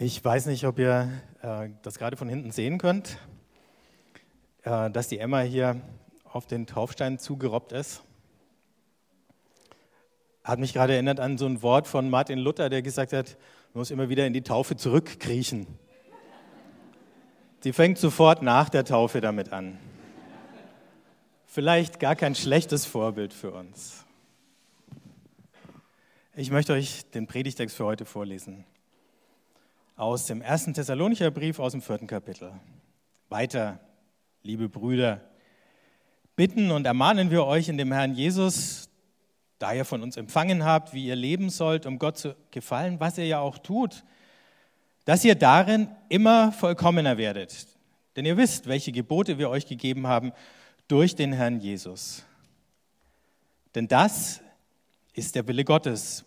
Ich weiß nicht, ob ihr äh, das gerade von hinten sehen könnt, äh, dass die Emma hier auf den Taufstein zugerobbt ist. Hat mich gerade erinnert an so ein Wort von Martin Luther, der gesagt hat, man muss immer wieder in die Taufe zurückkriechen. Sie fängt sofort nach der Taufe damit an. Vielleicht gar kein schlechtes Vorbild für uns. Ich möchte euch den Predigtext für heute vorlesen aus dem ersten Thessalonicher Brief aus dem vierten Kapitel. Weiter, liebe Brüder, bitten und ermahnen wir euch in dem Herrn Jesus, da ihr von uns empfangen habt, wie ihr leben sollt, um Gott zu gefallen, was ihr ja auch tut, dass ihr darin immer vollkommener werdet. Denn ihr wisst, welche Gebote wir euch gegeben haben durch den Herrn Jesus. Denn das ist der Wille Gottes,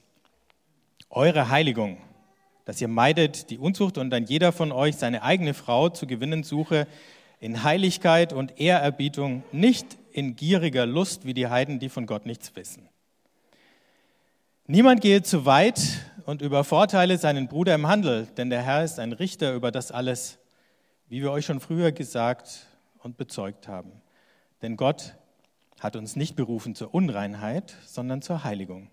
eure Heiligung dass ihr meidet die Unzucht und dann jeder von euch seine eigene Frau zu gewinnen suche, in Heiligkeit und Ehrerbietung, nicht in gieriger Lust wie die Heiden, die von Gott nichts wissen. Niemand gehe zu weit und übervorteile seinen Bruder im Handel, denn der Herr ist ein Richter über das alles, wie wir euch schon früher gesagt und bezeugt haben. Denn Gott hat uns nicht berufen zur Unreinheit, sondern zur Heiligung.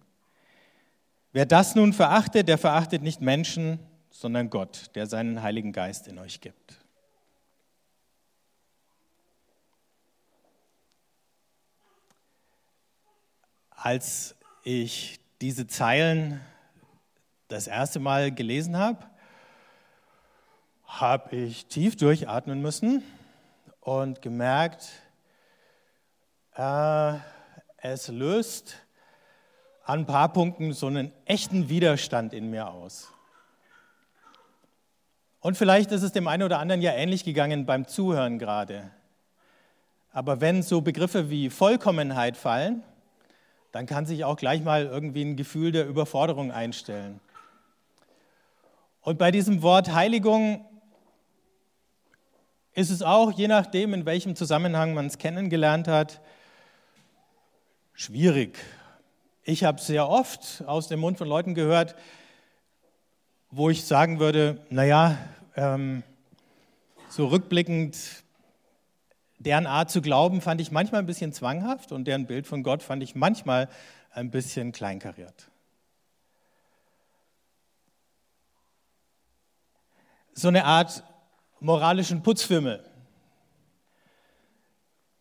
Wer das nun verachtet, der verachtet nicht Menschen, sondern Gott, der seinen Heiligen Geist in euch gibt. Als ich diese Zeilen das erste Mal gelesen habe, habe ich tief durchatmen müssen und gemerkt, äh, es löst an ein paar Punkten so einen echten Widerstand in mir aus. Und vielleicht ist es dem einen oder anderen ja ähnlich gegangen beim Zuhören gerade. Aber wenn so Begriffe wie Vollkommenheit fallen, dann kann sich auch gleich mal irgendwie ein Gefühl der Überforderung einstellen. Und bei diesem Wort Heiligung ist es auch, je nachdem, in welchem Zusammenhang man es kennengelernt hat, schwierig ich habe sehr oft aus dem Mund von Leuten gehört, wo ich sagen würde, naja, ähm, so rückblickend, deren Art zu glauben fand ich manchmal ein bisschen zwanghaft und deren Bild von Gott fand ich manchmal ein bisschen kleinkariert. So eine Art moralischen Putzfimmel.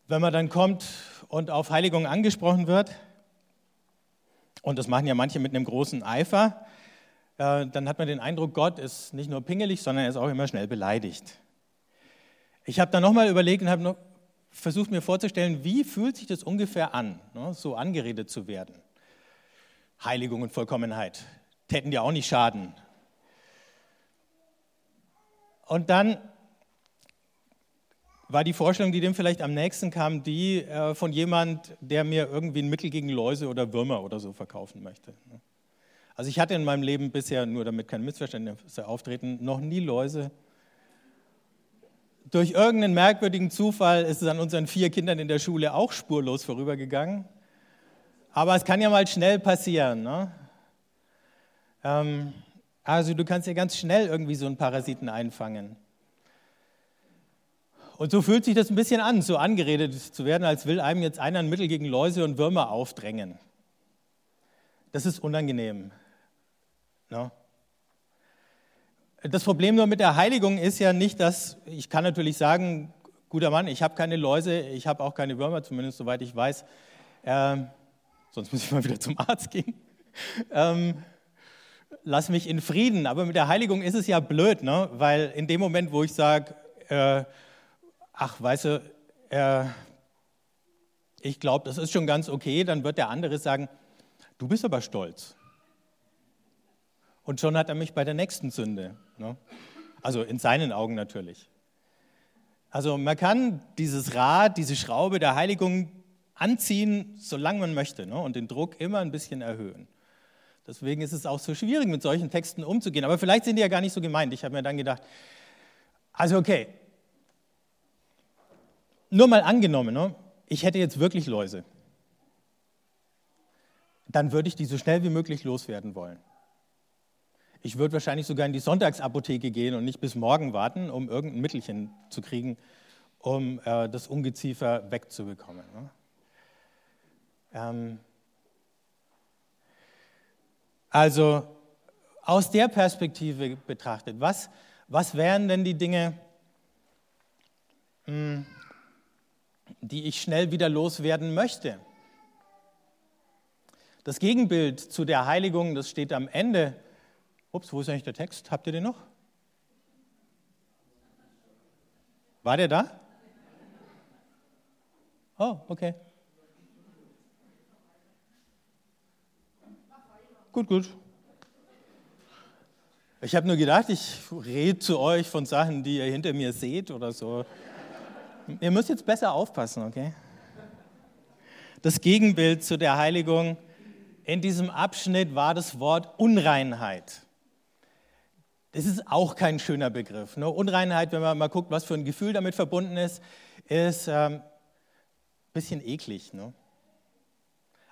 Wenn man dann kommt und auf Heiligung angesprochen wird, und das machen ja manche mit einem großen Eifer, äh, dann hat man den Eindruck, Gott ist nicht nur pingelig, sondern er ist auch immer schnell beleidigt. Ich habe dann nochmal überlegt und habe versucht mir vorzustellen, wie fühlt sich das ungefähr an, ne, so angeredet zu werden. Heiligung und Vollkommenheit täten dir auch nicht schaden. Und dann war die Vorstellung, die dem vielleicht am nächsten kam, die äh, von jemand, der mir irgendwie ein Mittel gegen Läuse oder Würmer oder so verkaufen möchte. Ne? Also ich hatte in meinem Leben bisher, nur damit keine Missverständnisse auftreten, noch nie Läuse. Durch irgendeinen merkwürdigen Zufall ist es an unseren vier Kindern in der Schule auch spurlos vorübergegangen. Aber es kann ja mal schnell passieren. Ne? Ähm, also du kannst ja ganz schnell irgendwie so einen Parasiten einfangen. Und so fühlt sich das ein bisschen an, so angeredet zu werden, als will einem jetzt einer ein Mittel gegen Läuse und Würmer aufdrängen. Das ist unangenehm. No? Das Problem nur mit der Heiligung ist ja nicht, dass ich kann natürlich sagen, guter Mann, ich habe keine Läuse, ich habe auch keine Würmer, zumindest soweit ich weiß. Ähm, sonst muss ich mal wieder zum Arzt gehen. Ähm, lass mich in Frieden. Aber mit der Heiligung ist es ja blöd, ne? weil in dem Moment, wo ich sage, äh, ach, weißt du, äh, ich glaube, das ist schon ganz okay, dann wird der andere sagen, du bist aber stolz. Und schon hat er mich bei der nächsten Sünde. Ne? Also in seinen Augen natürlich. Also man kann dieses Rad, diese Schraube der Heiligung anziehen, solange man möchte ne? und den Druck immer ein bisschen erhöhen. Deswegen ist es auch so schwierig, mit solchen Texten umzugehen. Aber vielleicht sind die ja gar nicht so gemeint. Ich habe mir dann gedacht, also okay, nur mal angenommen, ne? ich hätte jetzt wirklich Läuse, dann würde ich die so schnell wie möglich loswerden wollen. Ich würde wahrscheinlich sogar in die Sonntagsapotheke gehen und nicht bis morgen warten, um irgendein Mittelchen zu kriegen, um äh, das Ungeziefer wegzubekommen. Ne? Ähm also aus der Perspektive betrachtet, was, was wären denn die Dinge, hm, die ich schnell wieder loswerden möchte? Das Gegenbild zu der Heiligung, das steht am Ende. Ups, wo ist eigentlich der Text? Habt ihr den noch? War der da? Oh, okay. Gut, gut. Ich habe nur gedacht, ich rede zu euch von Sachen, die ihr hinter mir seht oder so. Ihr müsst jetzt besser aufpassen, okay? Das Gegenbild zu der Heiligung in diesem Abschnitt war das Wort Unreinheit. Das ist auch kein schöner Begriff. Ne? Unreinheit, wenn man mal guckt, was für ein Gefühl damit verbunden ist, ist ein ähm, bisschen eklig. Ne?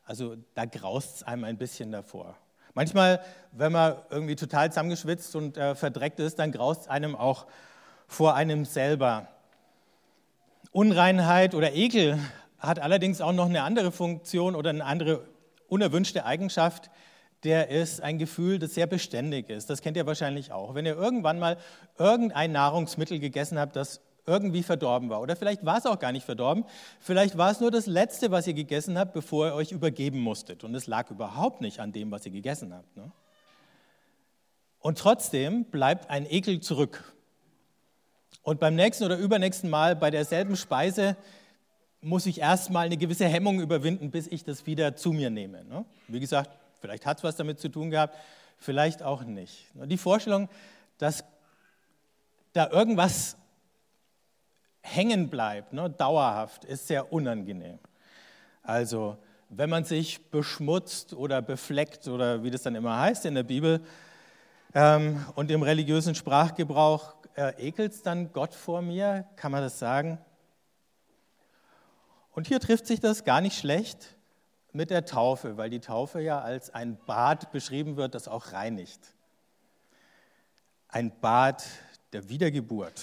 Also da graust es einem ein bisschen davor. Manchmal, wenn man irgendwie total zusammengeschwitzt und äh, verdreckt ist, dann graust es einem auch vor einem selber. Unreinheit oder Ekel hat allerdings auch noch eine andere Funktion oder eine andere unerwünschte Eigenschaft. Der ist ein Gefühl, das sehr beständig ist. Das kennt ihr wahrscheinlich auch. Wenn ihr irgendwann mal irgendein Nahrungsmittel gegessen habt, das irgendwie verdorben war. Oder vielleicht war es auch gar nicht verdorben. Vielleicht war es nur das Letzte, was ihr gegessen habt, bevor ihr euch übergeben musstet. Und es lag überhaupt nicht an dem, was ihr gegessen habt. Ne? Und trotzdem bleibt ein Ekel zurück. Und beim nächsten oder übernächsten Mal bei derselben Speise muss ich erstmal eine gewisse Hemmung überwinden, bis ich das wieder zu mir nehme. Ne? Wie gesagt, vielleicht hat es was damit zu tun gehabt, vielleicht auch nicht. Die Vorstellung, dass da irgendwas hängen bleibt, ne, dauerhaft, ist sehr unangenehm. Also, wenn man sich beschmutzt oder befleckt oder wie das dann immer heißt in der Bibel ähm, und im religiösen Sprachgebrauch, äh, ekelt es dann Gott vor mir? Kann man das sagen? Und hier trifft sich das gar nicht schlecht mit der Taufe, weil die Taufe ja als ein Bad beschrieben wird, das auch reinigt. Ein Bad der Wiedergeburt.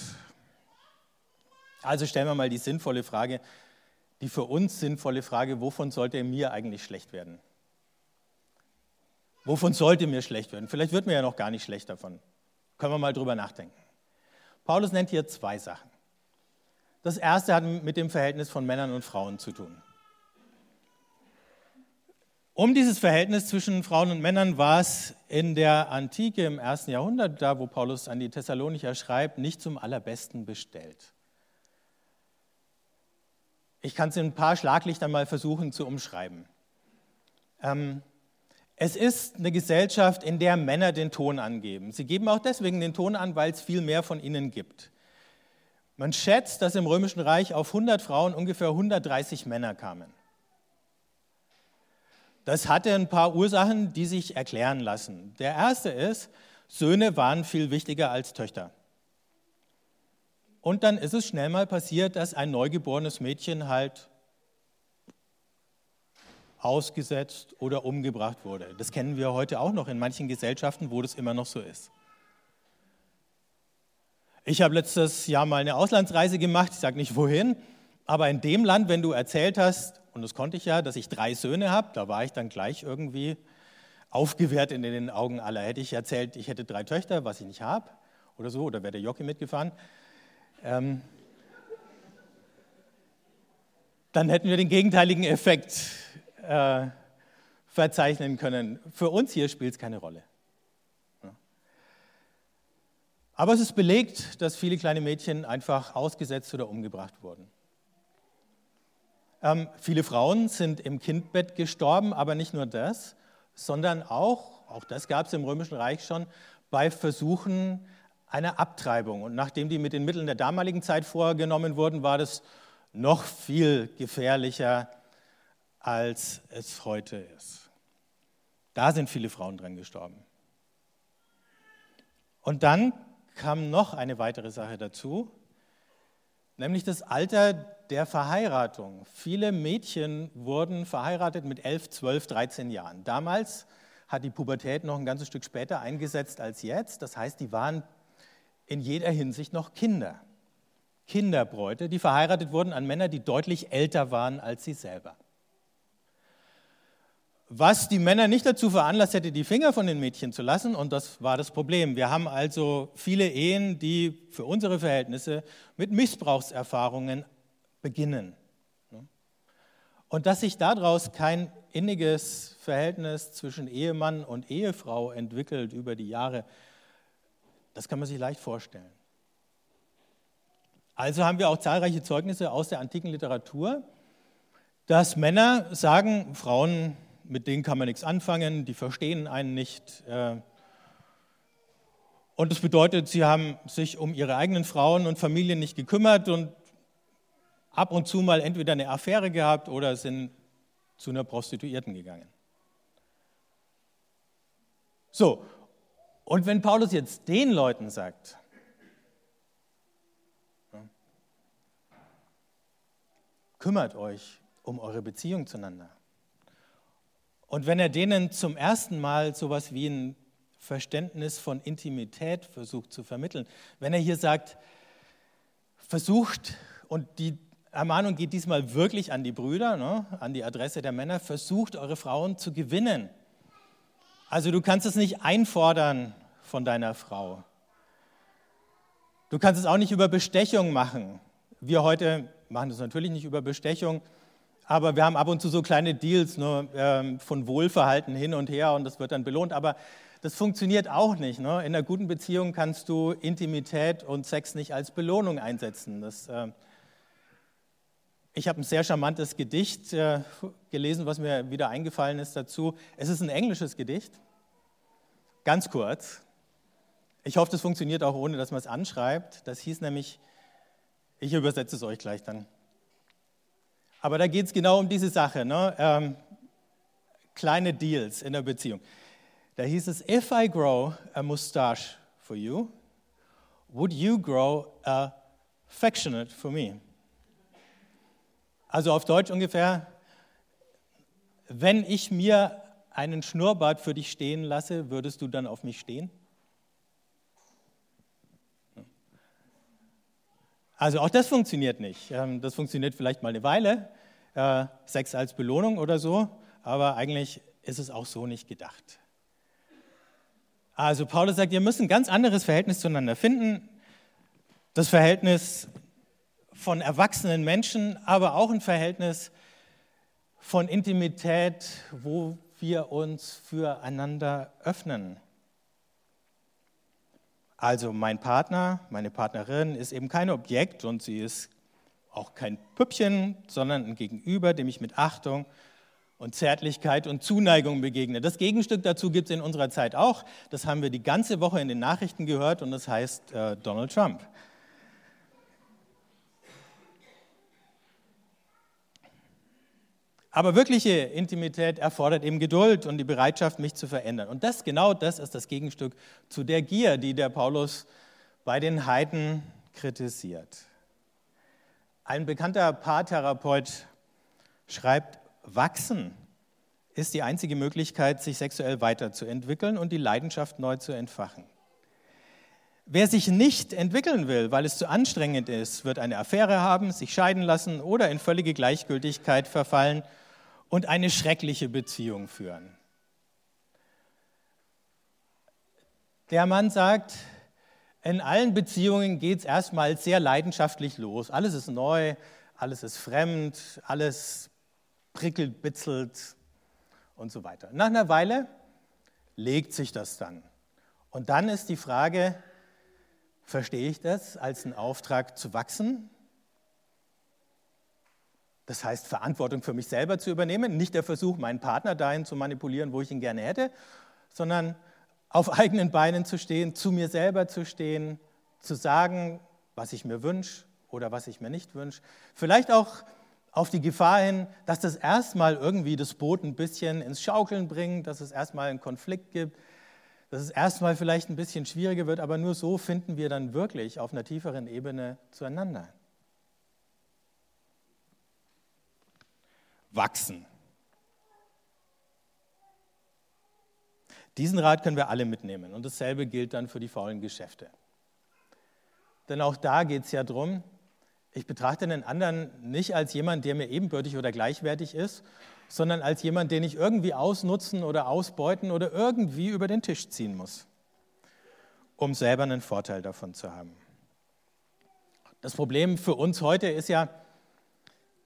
Also stellen wir mal die sinnvolle Frage, die für uns sinnvolle Frage, wovon sollte mir eigentlich schlecht werden? Wovon sollte mir schlecht werden? Vielleicht wird mir ja noch gar nicht schlecht davon. Können wir mal drüber nachdenken. Paulus nennt hier zwei Sachen. Das erste hat mit dem Verhältnis von Männern und Frauen zu tun. Um dieses Verhältnis zwischen Frauen und Männern war es in der Antike im ersten Jahrhundert, da wo Paulus an die Thessalonicher schreibt, nicht zum allerbesten bestellt. Ich kann es in ein paar Schlaglichtern mal versuchen zu umschreiben. Ähm, es ist eine Gesellschaft, in der Männer den Ton angeben. Sie geben auch deswegen den Ton an, weil es viel mehr von ihnen gibt. Man schätzt, dass im Römischen Reich auf 100 Frauen ungefähr 130 Männer kamen. Das hatte ein paar Ursachen, die sich erklären lassen. Der erste ist, Söhne waren viel wichtiger als Töchter. Und dann ist es schnell mal passiert, dass ein neugeborenes Mädchen halt ausgesetzt oder umgebracht wurde. Das kennen wir heute auch noch in manchen Gesellschaften, wo das immer noch so ist. Ich habe letztes Jahr mal eine Auslandsreise gemacht, ich sage nicht wohin, aber in dem Land, wenn du erzählt hast, und das konnte ich ja, dass ich drei Söhne habe, da war ich dann gleich irgendwie aufgewehrt in den Augen aller. Hätte ich erzählt, ich hätte drei Töchter, was ich nicht habe, oder so, oder wäre der Jockey mitgefahren, ähm, dann hätten wir den gegenteiligen Effekt äh, verzeichnen können. Für uns hier spielt es keine Rolle. Aber es ist belegt, dass viele kleine Mädchen einfach ausgesetzt oder umgebracht wurden. Ähm, viele Frauen sind im Kindbett gestorben, aber nicht nur das, sondern auch, auch das gab es im Römischen Reich schon, bei Versuchen, einer Abtreibung. Und nachdem die mit den Mitteln der damaligen Zeit vorgenommen wurden, war das noch viel gefährlicher, als es heute ist. Da sind viele Frauen dran gestorben. Und dann kam noch eine weitere Sache dazu, nämlich das Alter der Verheiratung. Viele Mädchen wurden verheiratet mit 11, 12, 13 Jahren. Damals hat die Pubertät noch ein ganzes Stück später eingesetzt als jetzt. Das heißt, die waren in jeder Hinsicht noch Kinder. Kinderbräute, die verheiratet wurden an Männer, die deutlich älter waren als sie selber. Was die Männer nicht dazu veranlasst hätte, die Finger von den Mädchen zu lassen, und das war das Problem. Wir haben also viele Ehen, die für unsere Verhältnisse mit Missbrauchserfahrungen beginnen. Und dass sich daraus kein inniges Verhältnis zwischen Ehemann und Ehefrau entwickelt über die Jahre, das kann man sich leicht vorstellen. Also haben wir auch zahlreiche Zeugnisse aus der antiken Literatur, dass Männer sagen, Frauen, mit denen kann man nichts anfangen, die verstehen einen nicht. Äh, und das bedeutet, sie haben sich um ihre eigenen Frauen und Familien nicht gekümmert und ab und zu mal entweder eine Affäre gehabt oder sind zu einer Prostituierten gegangen. So, und wenn Paulus jetzt den Leuten sagt, kümmert euch um eure Beziehung zueinander. Und wenn er denen zum ersten Mal so etwas wie ein Verständnis von Intimität versucht zu vermitteln, wenn er hier sagt, versucht, und die Ermahnung geht diesmal wirklich an die Brüder, ne, an die Adresse der Männer, versucht eure Frauen zu gewinnen. Also du kannst es nicht einfordern von deiner Frau. Du kannst es auch nicht über Bestechung machen. Wir heute machen das natürlich nicht über Bestechung, aber wir haben ab und zu so kleine Deals ne, ähm, von Wohlverhalten hin und her und das wird dann belohnt. Aber das funktioniert auch nicht. Ne? In einer guten Beziehung kannst du Intimität und Sex nicht als Belohnung einsetzen. Das, äh, ich habe ein sehr charmantes Gedicht äh, gelesen, was mir wieder eingefallen ist dazu. Es ist ein englisches Gedicht, ganz kurz. Ich hoffe, das funktioniert auch ohne, dass man es anschreibt. Das hieß nämlich, ich übersetze es euch gleich dann. Aber da geht es genau um diese Sache, ne? ähm, kleine Deals in der Beziehung. Da hieß es, if I grow a mustache for you, would you grow a affectionate for me? Also auf Deutsch ungefähr, wenn ich mir einen Schnurrbart für dich stehen lasse, würdest du dann auf mich stehen? Also auch das funktioniert nicht. Ähm, das funktioniert vielleicht mal eine Weile, äh, Sex als Belohnung oder so, aber eigentlich ist es auch so nicht gedacht. Also Paulus sagt, ihr müsst ein ganz anderes Verhältnis zueinander finden. Das Verhältnis von erwachsenen Menschen, aber auch ein Verhältnis von Intimität, wo wir uns füreinander öffnen. Also mein Partner, meine Partnerin ist eben kein Objekt und sie ist auch kein Püppchen, sondern ein Gegenüber, dem ich mit Achtung und Zärtlichkeit und Zuneigung begegne. Das Gegenstück dazu gibt es in unserer Zeit auch. Das haben wir die ganze Woche in den Nachrichten gehört und das heißt äh, Donald Trump. Aber wirkliche Intimität erfordert eben Geduld und die Bereitschaft, mich zu verändern. Und das, genau das ist das Gegenstück zu der Gier, die der Paulus bei den Heiden kritisiert. Ein bekannter Paartherapeut schreibt, wachsen ist die einzige Möglichkeit, sich sexuell weiterzuentwickeln und die Leidenschaft neu zu entfachen. Wer sich nicht entwickeln will, weil es zu anstrengend ist, wird eine Affäre haben, sich scheiden lassen oder in völlige Gleichgültigkeit verfallen und eine schreckliche Beziehung führen. Der Mann sagt, in allen Beziehungen geht es erstmal sehr leidenschaftlich los. Alles ist neu, alles ist fremd, alles prickelt, bitzelt und so weiter. Nach einer Weile legt sich das dann. Und dann ist die Frage, verstehe ich das als einen Auftrag zu wachsen das heißt, Verantwortung für mich selber zu übernehmen, nicht der Versuch, meinen Partner dahin zu manipulieren, wo ich ihn gerne hätte, sondern auf eigenen Beinen zu stehen, zu mir selber zu stehen, zu sagen, was ich mir wünsche oder was ich mir nicht wünsche. Vielleicht auch auf die Gefahr hin, dass das erstmal irgendwie das Boot ein bisschen ins Schaukeln bringt, dass es erstmal einen Konflikt gibt, dass es erstmal vielleicht ein bisschen schwieriger wird, aber nur so finden wir dann wirklich auf einer tieferen Ebene zueinander. Wachsen. Diesen Rat können wir alle mitnehmen. Und dasselbe gilt dann für die faulen Geschäfte. Denn auch da geht es ja darum, ich betrachte den anderen nicht als jemand, der mir ebenbürtig oder gleichwertig ist, sondern als jemand, den ich irgendwie ausnutzen oder ausbeuten oder irgendwie über den Tisch ziehen muss, um selber einen Vorteil davon zu haben. Das Problem für uns heute ist ja,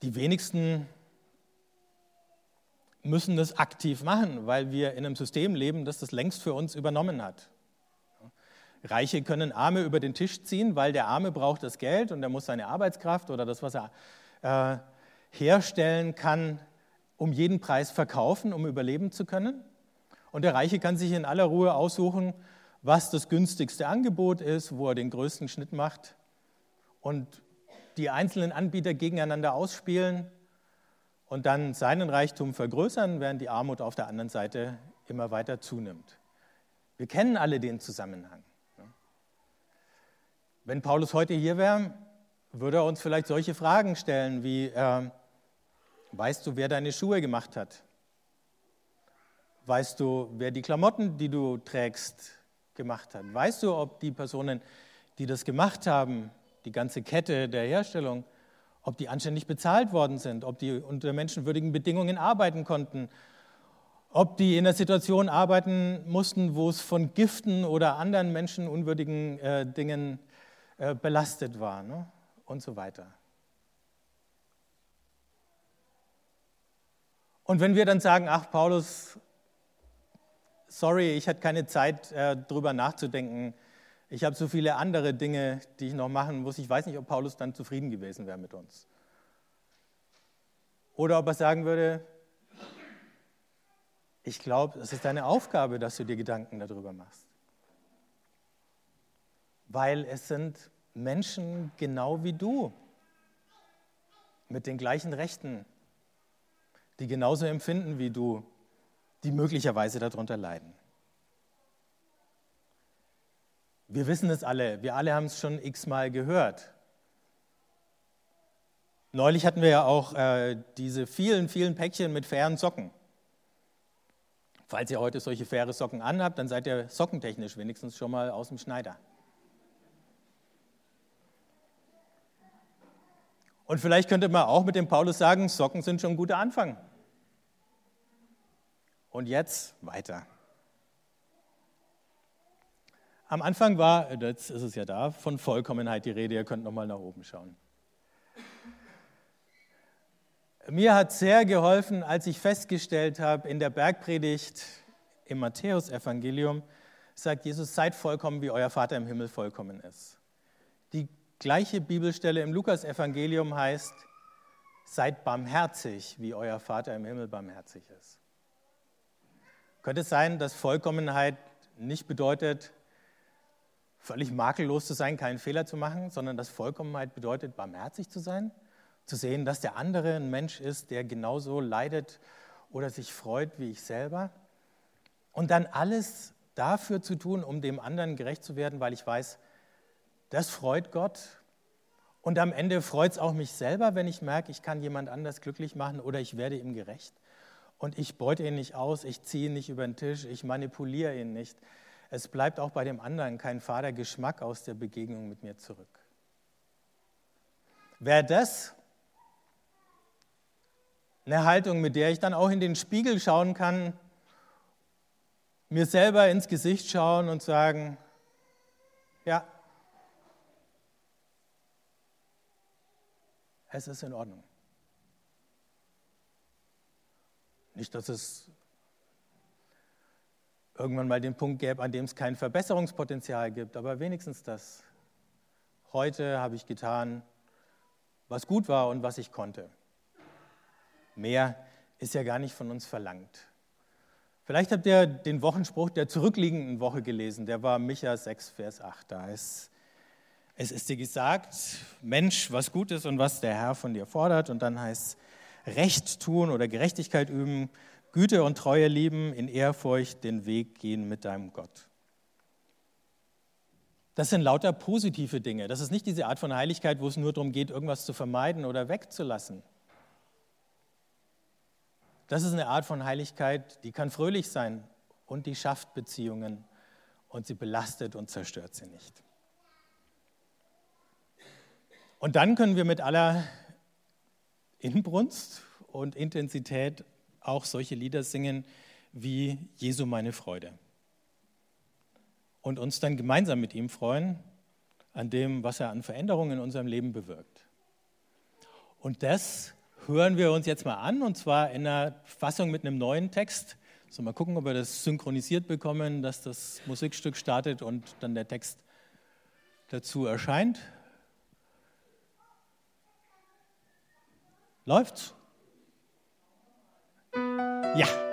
die wenigsten müssen das aktiv machen, weil wir in einem System leben, das das längst für uns übernommen hat. Reiche können Arme über den Tisch ziehen, weil der Arme braucht das Geld und er muss seine Arbeitskraft oder das, was er äh, herstellen kann, um jeden Preis verkaufen, um überleben zu können. Und der Reiche kann sich in aller Ruhe aussuchen, was das günstigste Angebot ist, wo er den größten Schnitt macht und die einzelnen Anbieter gegeneinander ausspielen und dann seinen Reichtum vergrößern, während die Armut auf der anderen Seite immer weiter zunimmt. Wir kennen alle den Zusammenhang. Wenn Paulus heute hier wäre, würde er uns vielleicht solche Fragen stellen wie, äh, weißt du, wer deine Schuhe gemacht hat? Weißt du, wer die Klamotten, die du trägst, gemacht hat? Weißt du, ob die Personen, die das gemacht haben, die ganze Kette der Herstellung, ob die anständig bezahlt worden sind, ob die unter menschenwürdigen Bedingungen arbeiten konnten, ob die in einer Situation arbeiten mussten, wo es von Giften oder anderen menschenunwürdigen äh, Dingen äh, belastet war ne? und so weiter. Und wenn wir dann sagen, ach Paulus, sorry, ich hatte keine Zeit, äh, darüber nachzudenken, ich habe so viele andere Dinge, die ich noch machen muss. Ich weiß nicht, ob Paulus dann zufrieden gewesen wäre mit uns. Oder ob er sagen würde, ich glaube, es ist deine Aufgabe, dass du dir Gedanken darüber machst. Weil es sind Menschen genau wie du, mit den gleichen Rechten, die genauso empfinden wie du, die möglicherweise darunter leiden. Wir wissen es alle, wir alle haben es schon x-mal gehört. Neulich hatten wir ja auch äh, diese vielen, vielen Päckchen mit fairen Socken. Falls ihr heute solche faire Socken anhabt, dann seid ihr sockentechnisch wenigstens schon mal aus dem Schneider. Und vielleicht könnte man auch mit dem Paulus sagen, Socken sind schon ein guter Anfang. Und jetzt weiter. Am Anfang war, jetzt ist es ja da, von Vollkommenheit die Rede. Ihr könnt nochmal nach oben schauen. Mir hat sehr geholfen, als ich festgestellt habe, in der Bergpredigt im Matthäusevangelium sagt Jesus, seid vollkommen, wie euer Vater im Himmel vollkommen ist. Die gleiche Bibelstelle im Lukasevangelium heißt, seid barmherzig, wie euer Vater im Himmel barmherzig ist. Könnte es sein, dass Vollkommenheit nicht bedeutet, völlig makellos zu sein, keinen Fehler zu machen, sondern dass Vollkommenheit bedeutet, barmherzig zu sein, zu sehen, dass der andere ein Mensch ist, der genauso leidet oder sich freut wie ich selber. Und dann alles dafür zu tun, um dem anderen gerecht zu werden, weil ich weiß, das freut Gott. Und am Ende freut es auch mich selber, wenn ich merke, ich kann jemand anders glücklich machen oder ich werde ihm gerecht. Und ich beute ihn nicht aus, ich ziehe ihn nicht über den Tisch, ich manipuliere ihn nicht, es bleibt auch bei dem anderen kein fader Geschmack aus der Begegnung mit mir zurück. Wäre das eine Haltung, mit der ich dann auch in den Spiegel schauen kann, mir selber ins Gesicht schauen und sagen, ja, es ist in Ordnung. Nicht, dass es irgendwann mal den Punkt gäbe, an dem es kein Verbesserungspotenzial gibt, aber wenigstens das. Heute habe ich getan, was gut war und was ich konnte. Mehr ist ja gar nicht von uns verlangt. Vielleicht habt ihr den Wochenspruch der zurückliegenden Woche gelesen, der war Micha 6, Vers 8. Da ist, es ist dir gesagt, Mensch, was gut ist und was der Herr von dir fordert. Und dann heißt es, Recht tun oder Gerechtigkeit üben, Güte und Treue lieben, in Ehrfurcht den Weg gehen mit deinem Gott. Das sind lauter positive Dinge. Das ist nicht diese Art von Heiligkeit, wo es nur darum geht, irgendwas zu vermeiden oder wegzulassen. Das ist eine Art von Heiligkeit, die kann fröhlich sein und die schafft Beziehungen und sie belastet und zerstört sie nicht. Und dann können wir mit aller Inbrunst und Intensität auch solche Lieder singen wie Jesu meine Freude. Und uns dann gemeinsam mit ihm freuen an dem, was er an Veränderungen in unserem Leben bewirkt. Und das hören wir uns jetzt mal an, und zwar in einer Fassung mit einem neuen Text. So, mal gucken, ob wir das synchronisiert bekommen, dass das Musikstück startet und dann der Text dazu erscheint. Läuft's? Ja.